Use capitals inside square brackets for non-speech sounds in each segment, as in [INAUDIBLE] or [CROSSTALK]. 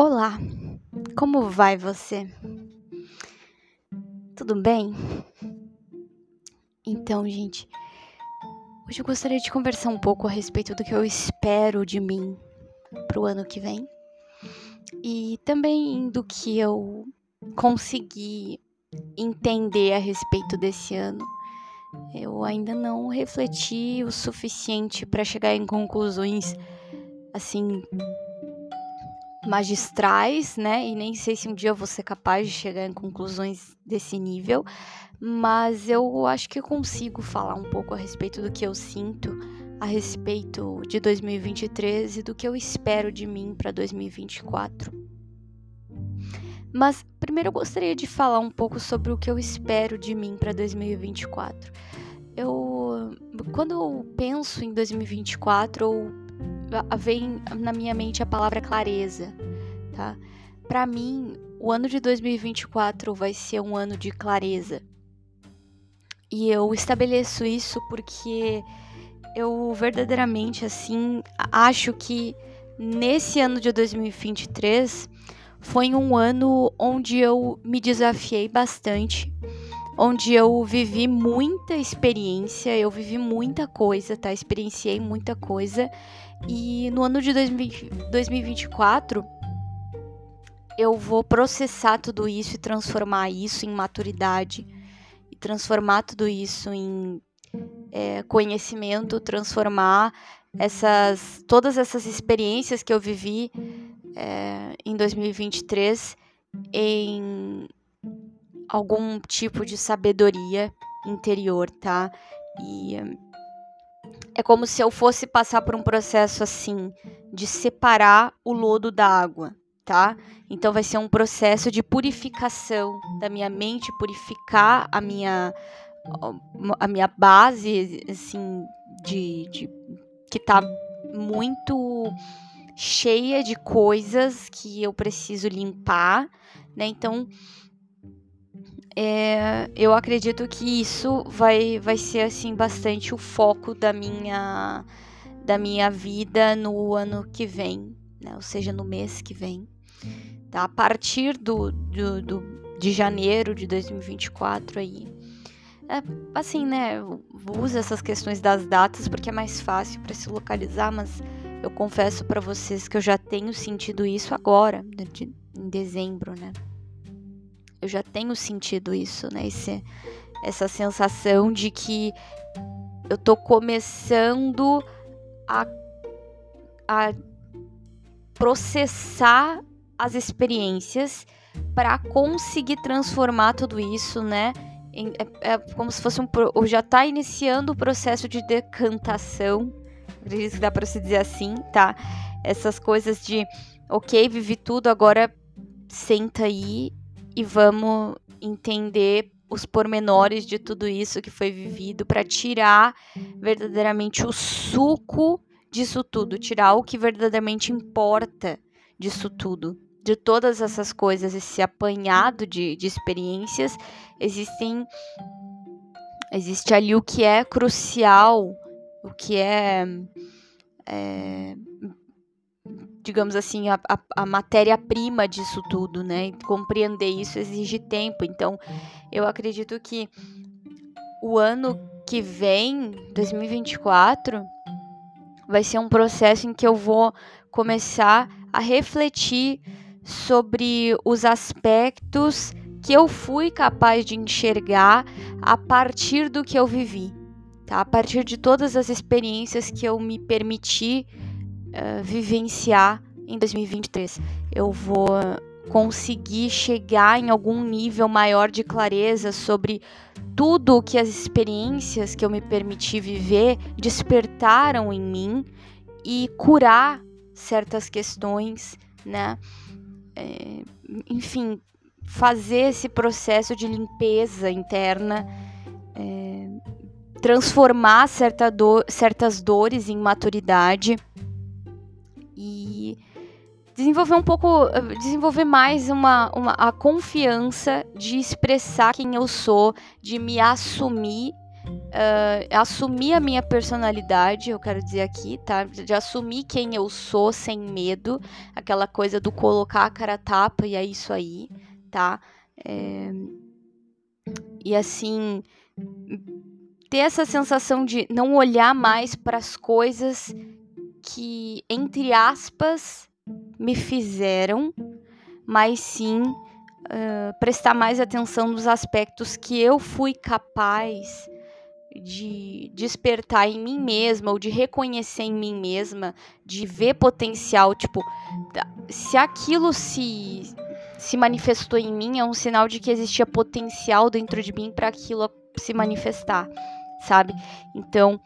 Olá, como vai você? Tudo bem? Então, gente, hoje eu gostaria de conversar um pouco a respeito do que eu espero de mim pro ano que vem e também do que eu consegui entender a respeito desse ano. Eu ainda não refleti o suficiente para chegar em conclusões assim magistrais, né? E nem sei se um dia eu vou ser capaz de chegar em conclusões desse nível, mas eu acho que eu consigo falar um pouco a respeito do que eu sinto a respeito de 2023 e do que eu espero de mim para 2024. Mas primeiro eu gostaria de falar um pouco sobre o que eu espero de mim para 2024. Eu, quando eu penso em 2024, eu vem na minha mente a palavra clareza, tá? Para mim, o ano de 2024 vai ser um ano de clareza. E eu estabeleço isso porque eu verdadeiramente assim acho que nesse ano de 2023 foi um ano onde eu me desafiei bastante, onde eu vivi muita experiência, eu vivi muita coisa, tá? Experienciei muita coisa e no ano de 2024, eu vou processar tudo isso e transformar isso em maturidade, e transformar tudo isso em é, conhecimento, transformar essas todas essas experiências que eu vivi é, em 2023 em algum tipo de sabedoria interior, tá? E é como se eu fosse passar por um processo assim de separar o lodo da água, tá? Então vai ser um processo de purificação da minha mente, purificar a minha a minha base assim de, de que tá muito cheia de coisas que eu preciso limpar, né? Então é, eu acredito que isso vai, vai ser assim bastante o foco da minha da minha vida no ano que vem, né? ou seja, no mês que vem. Tá? A partir do, do, do de janeiro de 2024 aí. É, assim, né? Usa essas questões das datas porque é mais fácil para se localizar, mas eu confesso para vocês que eu já tenho sentido isso agora, de, em dezembro, né? Eu já tenho sentido isso, né? Esse, essa sensação de que eu tô começando a, a processar as experiências para conseguir transformar tudo isso, né? É, é, como se fosse um. Ou já tá iniciando o processo de decantação. Acredito que dá para se dizer assim, tá? Essas coisas de, ok, vivi tudo, agora senta aí e vamos entender os pormenores de tudo isso que foi vivido para tirar verdadeiramente o suco disso tudo, tirar o que verdadeiramente importa disso tudo. De todas essas coisas, esse apanhado de, de experiências, existem. Existe ali o que é crucial, o que é, é digamos assim, a, a, a matéria-prima disso tudo, né? Compreender isso exige tempo. Então, eu acredito que o ano que vem, 2024, vai ser um processo em que eu vou começar a refletir sobre os aspectos que eu fui capaz de enxergar a partir do que eu vivi, tá? A partir de todas as experiências que eu me permiti uh, vivenciar em 2023. Eu vou conseguir chegar em algum nível maior de clareza sobre tudo que as experiências que eu me permiti viver despertaram em mim e curar certas questões, né? É, enfim, fazer esse processo de limpeza interna, é, transformar certa do, certas dores em maturidade e desenvolver um pouco, desenvolver mais uma, uma a confiança de expressar quem eu sou, de me assumir, uh, assumir a minha personalidade, eu quero dizer aqui, tá? De assumir quem eu sou sem medo, aquela coisa do colocar a cara tapa e é isso aí, tá? É... E assim, ter essa sensação de não olhar mais para as coisas que, entre aspas, me fizeram, mas sim uh, prestar mais atenção nos aspectos que eu fui capaz de despertar em mim mesma ou de reconhecer em mim mesma, de ver potencial, tipo, se aquilo se se manifestou em mim é um sinal de que existia potencial dentro de mim para aquilo se manifestar, sabe? Então,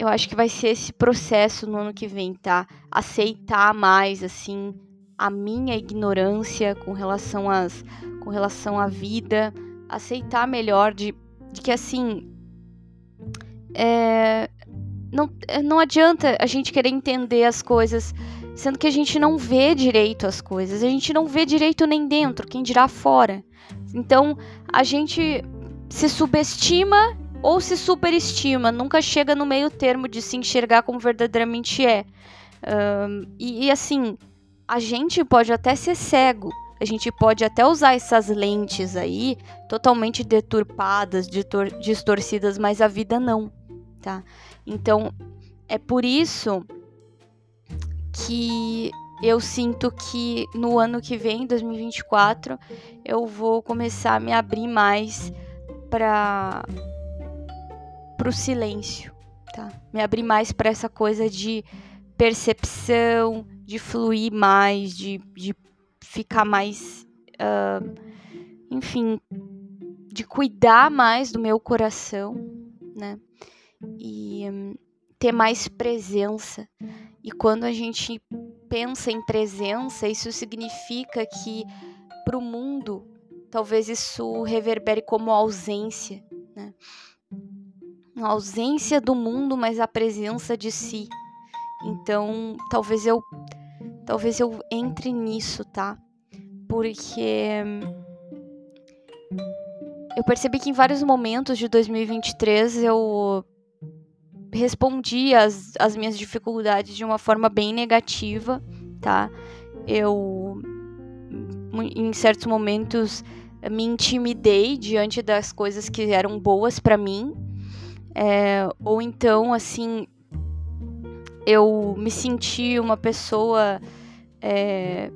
eu acho que vai ser esse processo no ano que vem, tá? Aceitar mais assim a minha ignorância com relação às com relação à vida, aceitar melhor de, de que assim é, não, não adianta a gente querer entender as coisas, sendo que a gente não vê direito as coisas, a gente não vê direito nem dentro, quem dirá fora. Então a gente se subestima ou se superestima, nunca chega no meio termo de se enxergar como verdadeiramente é. Um, e, e assim, a gente pode até ser cego, a gente pode até usar essas lentes aí totalmente deturpadas, distorcidas, mas a vida não tá? Então, é por isso que eu sinto que no ano que vem, 2024, eu vou começar a me abrir mais para o silêncio, tá? Me abrir mais para essa coisa de percepção, de fluir mais, de, de ficar mais, uh, enfim, de cuidar mais do meu coração, né? e hum, ter mais presença. E quando a gente pensa em presença, isso significa que para o mundo talvez isso reverbere como ausência, né? A ausência do mundo, mas a presença de si. Então, talvez eu talvez eu entre nisso, tá? Porque hum, eu percebi que em vários momentos de 2023 eu respondi as, as minhas dificuldades de uma forma bem negativa, tá? Eu, em certos momentos, me intimidei diante das coisas que eram boas para mim, é, ou então, assim, eu me senti uma pessoa. É,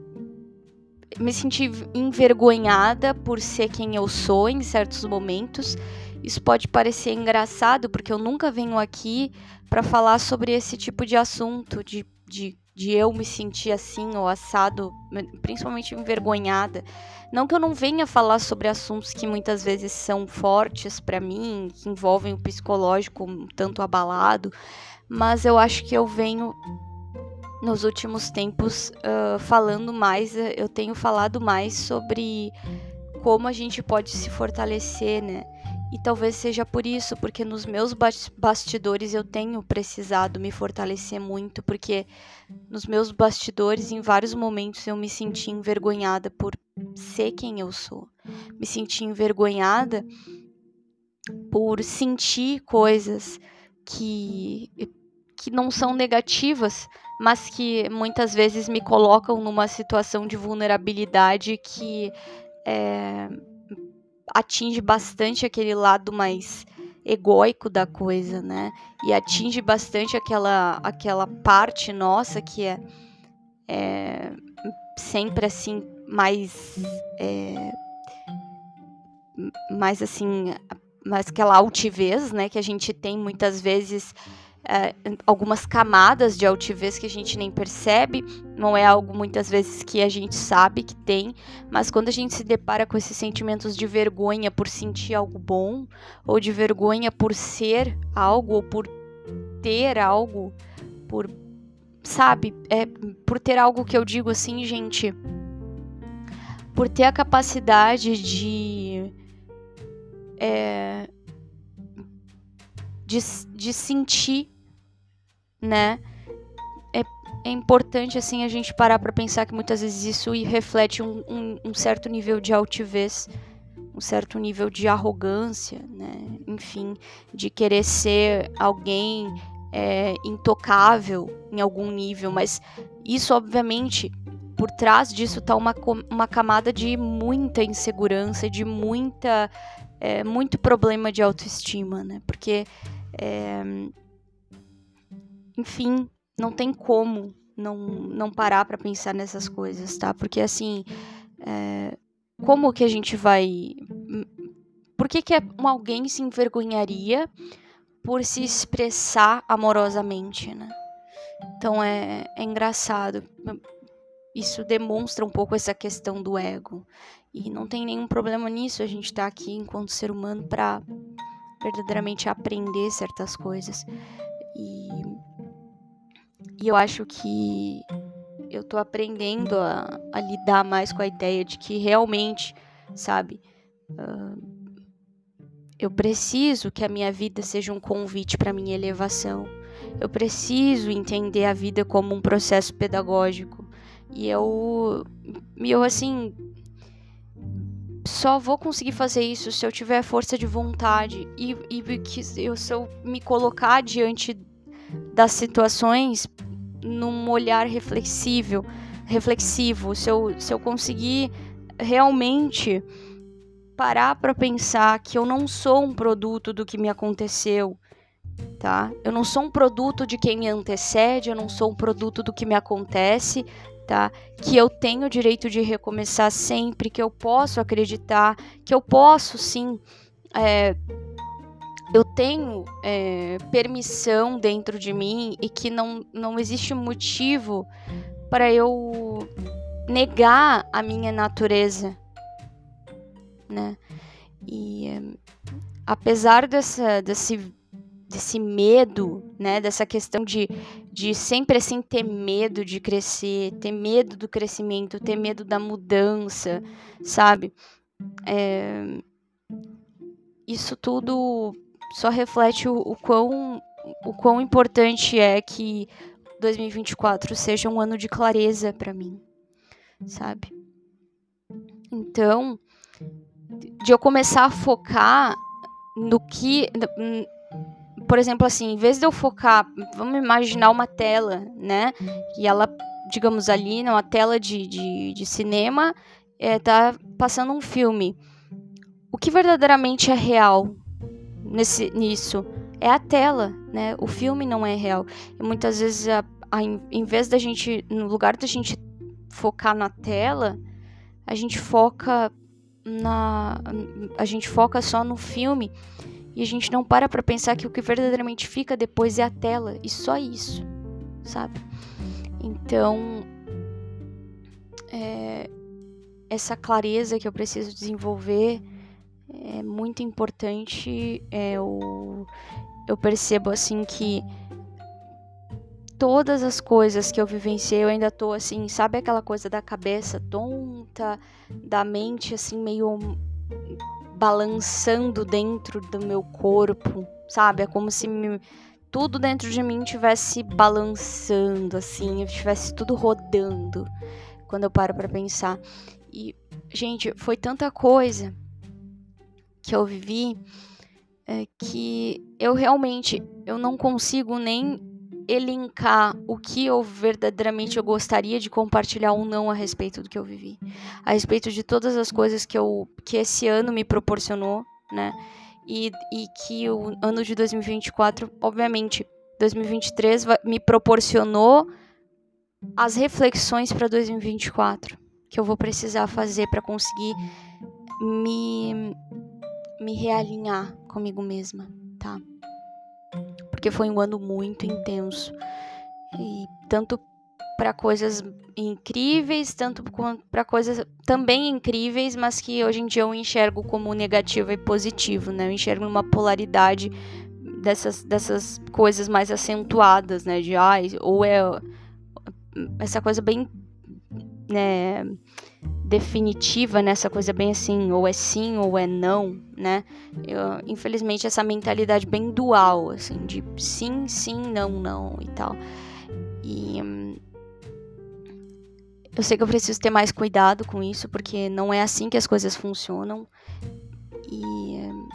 me senti envergonhada por ser quem eu sou em certos momentos isso pode parecer engraçado, porque eu nunca venho aqui para falar sobre esse tipo de assunto, de, de, de eu me sentir assim ou assado, principalmente envergonhada. Não que eu não venha falar sobre assuntos que muitas vezes são fortes para mim, que envolvem o psicológico um tanto abalado, mas eu acho que eu venho nos últimos tempos uh, falando mais, eu tenho falado mais sobre como a gente pode se fortalecer, né? E talvez seja por isso, porque nos meus bastidores eu tenho precisado me fortalecer muito, porque nos meus bastidores, em vários momentos, eu me senti envergonhada por ser quem eu sou. Me senti envergonhada por sentir coisas que, que não são negativas, mas que muitas vezes me colocam numa situação de vulnerabilidade que é, atinge bastante aquele lado mais egóico da coisa, né? E atinge bastante aquela, aquela parte nossa que é, é sempre assim mais é, mais assim mais aquela altivez, né? Que a gente tem muitas vezes é, algumas camadas de altivez que a gente nem percebe, não é algo muitas vezes que a gente sabe que tem, mas quando a gente se depara com esses sentimentos de vergonha por sentir algo bom, ou de vergonha por ser algo, ou por ter algo, por. Sabe? É, por ter algo que eu digo assim, gente. Por ter a capacidade de. É, de, de sentir né? É, é importante, assim, a gente parar para pensar que muitas vezes isso reflete um, um, um certo nível de altivez, um certo nível de arrogância, né? enfim, de querer ser alguém é, intocável em algum nível, mas isso, obviamente, por trás disso está uma, uma camada de muita insegurança, de muita, é, muito problema de autoestima, né? Porque, é, enfim, não tem como não, não parar para pensar nessas coisas, tá? Porque, assim, é, como que a gente vai... Por que, que alguém se envergonharia por se expressar amorosamente, né? Então é, é engraçado. Isso demonstra um pouco essa questão do ego. E não tem nenhum problema nisso. A gente tá aqui enquanto ser humano para verdadeiramente aprender certas coisas. E, e eu acho que eu tô aprendendo a, a lidar mais com a ideia de que realmente, sabe, uh, eu preciso que a minha vida seja um convite para minha elevação. Eu preciso entender a vida como um processo pedagógico. E eu, eu assim, só vou conseguir fazer isso se eu tiver força de vontade e, e que eu, se eu me colocar diante das situações num olhar reflexível, reflexivo, se eu, se eu conseguir realmente parar para pensar que eu não sou um produto do que me aconteceu, tá? Eu não sou um produto de quem me antecede, eu não sou um produto do que me acontece, tá? Que eu tenho o direito de recomeçar sempre, que eu posso acreditar, que eu posso sim. É, eu tenho é, permissão dentro de mim e que não, não existe motivo para eu negar a minha natureza, né? E apesar dessa, desse, desse medo, né? Dessa questão de, de sempre assim ter medo de crescer, ter medo do crescimento, ter medo da mudança, sabe? É, isso tudo só reflete o, o, quão, o quão importante é que 2024 seja um ano de clareza para mim, sabe? Então, de eu começar a focar no que. Por exemplo, assim, em vez de eu focar, vamos imaginar uma tela, né? E ela, digamos ali, numa tela de, de, de cinema, é, tá passando um filme. O que verdadeiramente é real nesse, nisso? É a tela, né? O filme não é real. E muitas vezes, a, a, em vez da gente, no lugar da gente focar na tela, a gente foca na a gente foca só no filme e a gente não para para pensar que o que verdadeiramente fica depois é a tela e só isso, sabe? Então, é, essa clareza que eu preciso desenvolver é muito importante. É, eu, eu percebo assim que todas as coisas que eu vivenciei, eu ainda tô assim, sabe aquela coisa da cabeça tonta, da mente assim meio balançando dentro do meu corpo, sabe? É como se me, tudo dentro de mim tivesse balançando assim, eu tivesse tudo rodando quando eu paro para pensar. E gente, foi tanta coisa que eu vivi é, que eu realmente eu não consigo nem elencar o que eu verdadeiramente eu gostaria de compartilhar ou não a respeito do que eu vivi, a respeito de todas as coisas que eu que esse ano me proporcionou, né? E, e que o ano de 2024, obviamente, 2023 me proporcionou as reflexões para 2024 que eu vou precisar fazer para conseguir me me realinhar comigo mesma, tá? porque foi um ano muito intenso. E tanto para coisas incríveis, tanto para coisas também incríveis, mas que hoje em dia eu enxergo como negativo e positivo, né? Eu enxergo uma polaridade dessas, dessas coisas mais acentuadas, né? De ai, ou é essa coisa bem né, definitiva nessa coisa bem assim, ou é sim ou é não, né? Eu, infelizmente essa mentalidade bem dual, assim, de sim, sim, não, não e tal. E hum, eu sei que eu preciso ter mais cuidado com isso, porque não é assim que as coisas funcionam. E, hum,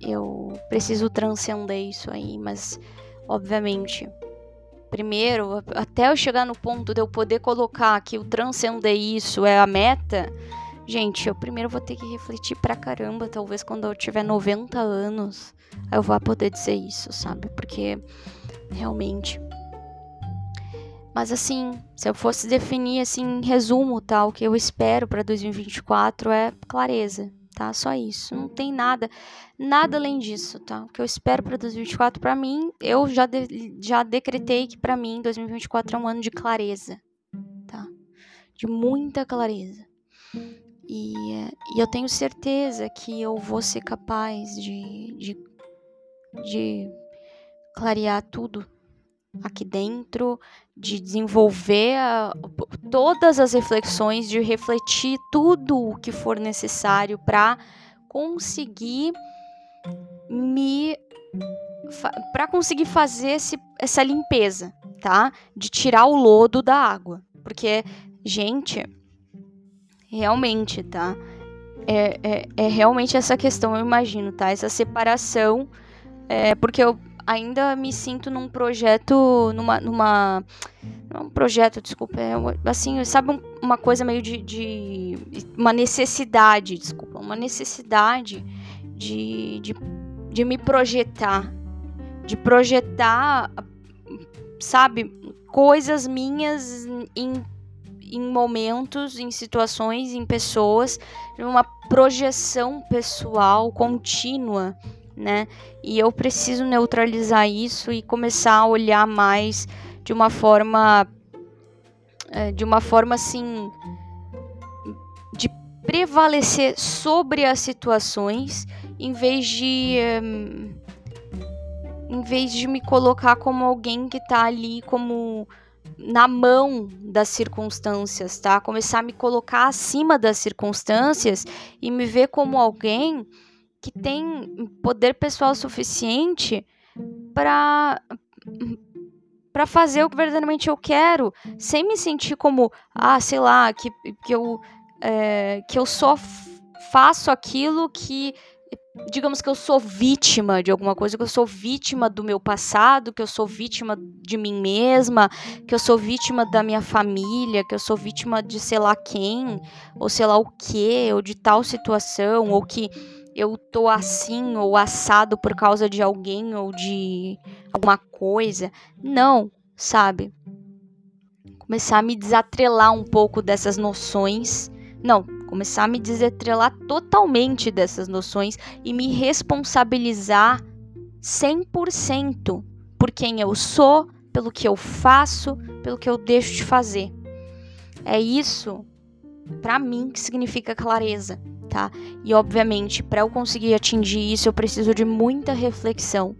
eu preciso transcender isso aí, mas obviamente, primeiro, até eu chegar no ponto de eu poder colocar que o transcender isso é a meta, gente, eu primeiro vou ter que refletir pra caramba, talvez quando eu tiver 90 anos, eu vá poder dizer isso, sabe? Porque realmente. Mas assim, se eu fosse definir assim, em resumo, tá, o que eu espero para 2024 é clareza, tá? Só isso. Não tem nada, nada além disso, tá? O que eu espero para 2024 para mim, eu já de, já decretei que para mim 2024 é um ano de clareza, tá? De muita clareza. E, e eu tenho certeza que eu vou ser capaz de, de, de clarear tudo aqui dentro, de desenvolver a, todas as reflexões, de refletir tudo o que for necessário para conseguir me para conseguir fazer esse, essa limpeza, tá? De tirar o lodo da água, porque gente, realmente, tá? É, é, é realmente essa questão, eu imagino, tá? Essa separação, é, porque eu ainda me sinto num projeto, numa, numa um projeto, desculpa, é assim, sabe uma coisa meio de, de, uma necessidade, desculpa, uma necessidade de, de, de me projetar, de projetar, sabe, coisas minhas em, em momentos, em situações, em pessoas, uma projeção pessoal contínua né? E eu preciso neutralizar isso e começar a olhar mais de uma forma é, de uma forma assim de prevalecer sobre as situações em vez de um, em vez de me colocar como alguém que tá ali como na mão das circunstâncias, tá? Começar a me colocar acima das circunstâncias e me ver como alguém que tem poder pessoal suficiente para para fazer o que verdadeiramente eu quero, sem me sentir como, ah, sei lá, que, que eu é, que eu só faço aquilo que digamos que eu sou vítima de alguma coisa, que eu sou vítima do meu passado, que eu sou vítima de mim mesma, que eu sou vítima da minha família, que eu sou vítima de sei lá quem, ou sei lá o que, ou de tal situação, ou que eu tô assim ou assado por causa de alguém ou de alguma coisa. Não, sabe? Começar a me desatrelar um pouco dessas noções. Não, começar a me desatrelar totalmente dessas noções e me responsabilizar 100% por quem eu sou, pelo que eu faço, pelo que eu deixo de fazer. É isso, para mim, que significa clareza tá? E obviamente, para eu conseguir atingir isso, eu preciso de muita reflexão.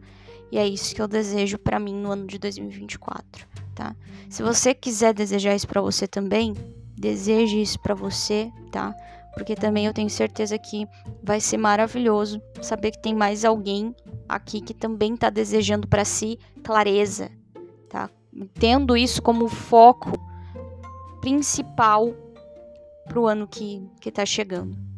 E é isso que eu desejo para mim no ano de 2024, tá? Se você quiser desejar isso para você também, deseje isso para você, tá? Porque também eu tenho certeza que vai ser maravilhoso saber que tem mais alguém aqui que também tá desejando para si clareza, tá? Tendo isso como foco principal pro ano que, que tá chegando.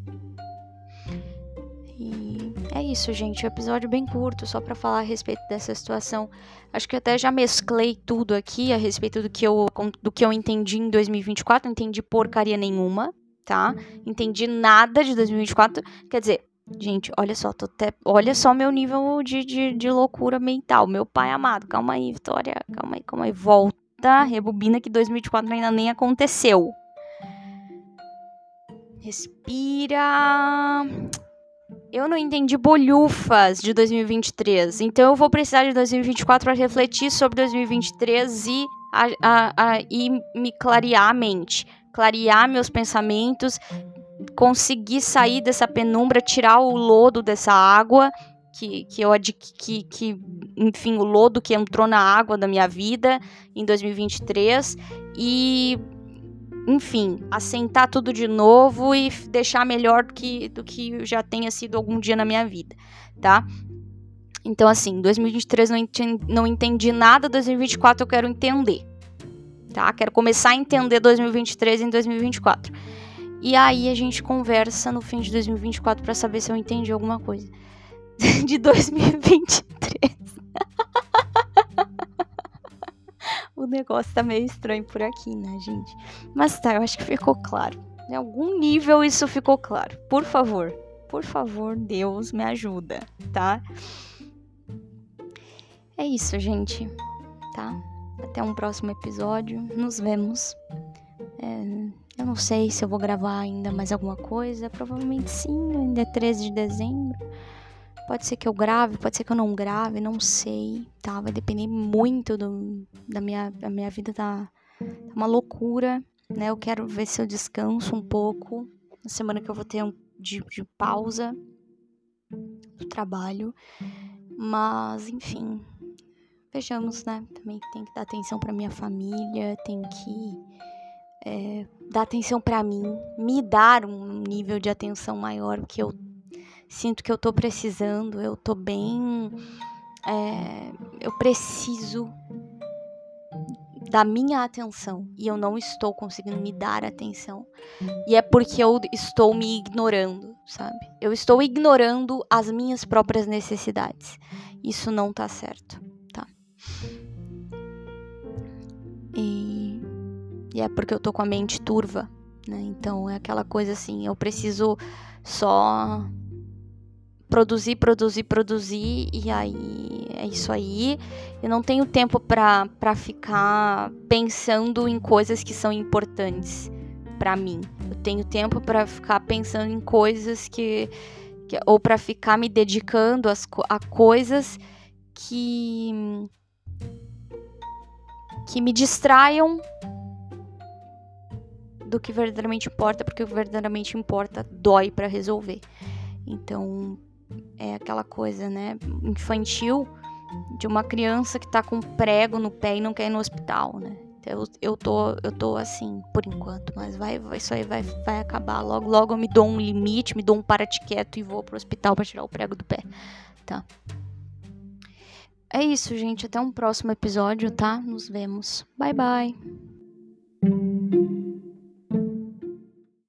É isso, gente. Um episódio bem curto, só para falar a respeito dessa situação. Acho que até já mesclei tudo aqui a respeito do que eu, do que eu entendi em 2024. Não entendi porcaria nenhuma, tá? Entendi nada de 2024. Quer dizer, gente, olha só, tô até, olha só meu nível de, de, de loucura mental. Meu pai amado, calma aí, Vitória. Calma aí, calma aí. Volta, rebobina que 2024 ainda nem aconteceu. Respira eu não entendi bolhufas de 2023. Então eu vou precisar de 2024 para refletir sobre 2023 e, a, a, a, e me clarear a mente, clarear meus pensamentos, conseguir sair dessa penumbra, tirar o lodo dessa água que, que eu que, que enfim, o lodo que entrou na água da minha vida em 2023 e enfim, assentar tudo de novo e deixar melhor do que, do que já tenha sido algum dia na minha vida, tá? Então, assim, 2023 não entendi, não entendi nada, 2024 eu quero entender, tá? Quero começar a entender 2023 em 2024. E aí a gente conversa no fim de 2024 para saber se eu entendi alguma coisa. [LAUGHS] de 2023. [LAUGHS] o negócio tá meio estranho por aqui, né, gente? Mas tá, eu acho que ficou claro. Em algum nível isso ficou claro. Por favor, por favor, Deus me ajuda, tá? É isso, gente, tá? Até um próximo episódio. Nos vemos. É, eu não sei se eu vou gravar ainda mais alguma coisa. Provavelmente sim, ainda é 13 de dezembro. Pode ser que eu grave, pode ser que eu não grave, não sei, tá? Vai depender muito do, da minha, a minha vida tá, tá uma loucura, né? Eu quero ver se eu descanso um pouco. Na semana que eu vou ter um de, de pausa do trabalho. Mas, enfim, vejamos, né? Também tem que dar atenção para minha família, tem que é, dar atenção para mim, me dar um nível de atenção maior que eu sinto que eu tô precisando, eu tô bem. É, eu preciso da minha atenção e eu não estou conseguindo me dar atenção. E é porque eu estou me ignorando, sabe? Eu estou ignorando as minhas próprias necessidades. Isso não tá certo, tá? E, e é porque eu tô com a mente turva, né? Então é aquela coisa assim, eu preciso só produzir, produzir, produzir e aí é isso aí. Eu não tenho tempo para ficar pensando em coisas que são importantes para mim. Eu tenho tempo para ficar pensando em coisas que, que ou para ficar me dedicando às, a coisas que que me distraiam do que verdadeiramente importa, porque o que verdadeiramente importa dói para resolver. Então, é aquela coisa, né, infantil de uma criança que tá com prego no pé e não quer ir no hospital, né? Eu, eu, tô, eu tô assim, por enquanto, mas vai, vai, isso aí vai, vai acabar. Logo, logo eu me dou um limite, me dou um parate quieto e vou pro hospital para tirar o prego do pé, tá? É isso, gente. Até um próximo episódio, tá? Nos vemos. Bye, bye.